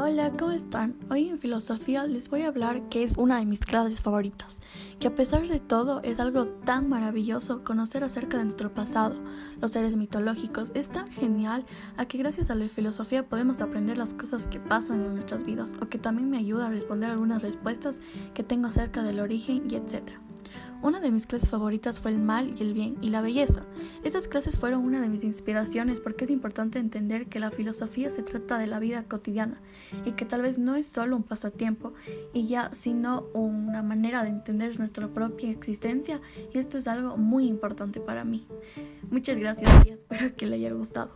Hola, ¿cómo están? Hoy en filosofía les voy a hablar que es una de mis clases favoritas, que a pesar de todo es algo tan maravilloso conocer acerca de nuestro pasado, los seres mitológicos, es tan genial a que gracias a la filosofía podemos aprender las cosas que pasan en nuestras vidas o que también me ayuda a responder algunas respuestas que tengo acerca del origen y etcétera. Una de mis clases favoritas fue el mal y el bien y la belleza. Estas clases fueron una de mis inspiraciones porque es importante entender que la filosofía se trata de la vida cotidiana y que tal vez no es solo un pasatiempo y ya, sino una manera de entender nuestra propia existencia y esto es algo muy importante para mí. Muchas gracias y espero que le haya gustado.